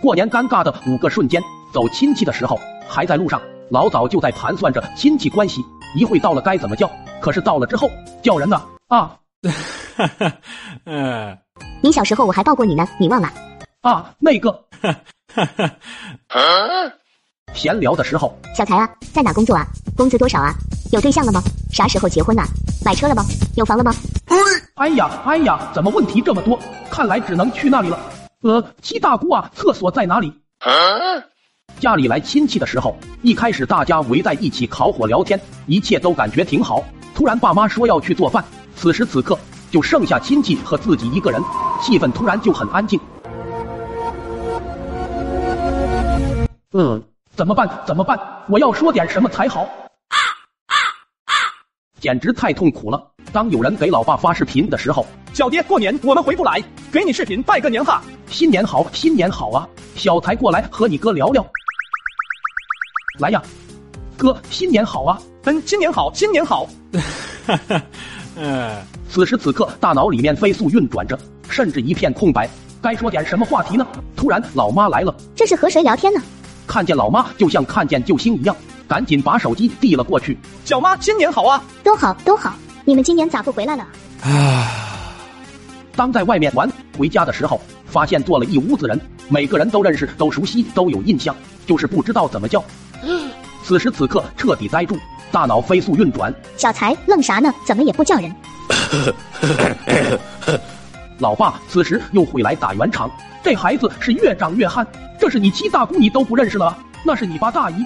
过年尴尬的五个瞬间，走亲戚的时候还在路上，老早就在盘算着亲戚关系，一会到了该怎么叫。可是到了之后，叫人呢啊，嗯，你小时候我还抱过你呢，你忘了？啊那个。哈哈闲聊的时候，小才啊，在哪工作啊？工资多少啊？有对象了吗？啥时候结婚呐、买车了吗？有房了吗？哎呀哎呀，怎么问题这么多？看来只能去那里了。呃，七大姑啊，厕所在哪里？家里来亲戚的时候，一开始大家围在一起烤火聊天，一切都感觉挺好。突然爸妈说要去做饭，此时此刻就剩下亲戚和自己一个人，气氛突然就很安静。嗯，怎么办？怎么办？我要说点什么才好？啊啊啊简直太痛苦了！当有人给老爸发视频的时候，小爹，过年我们回不来，给你视频拜个年哈。新年好，新年好啊！小才过来和你哥聊聊。来呀，哥，新年好啊！嗯，新年好，新年好。嗯，此时此刻，大脑里面飞速运转着，甚至一片空白。该说点什么话题呢？突然，老妈来了，这是和谁聊天呢？看见老妈就像看见救星一样，赶紧把手机递了过去。小妈，新年好啊！都好都好，你们今年咋不回来了？啊当在外面玩回家的时候，发现坐了一屋子人，每个人都认识，都熟悉，都有印象，就是不知道怎么叫。此时此刻彻底呆住，大脑飞速运转。小才愣啥呢？怎么也不叫人？老爸此时又回来打圆场，这孩子是越长越憨。这是你七大姑，你都不认识了？那是你八大姨。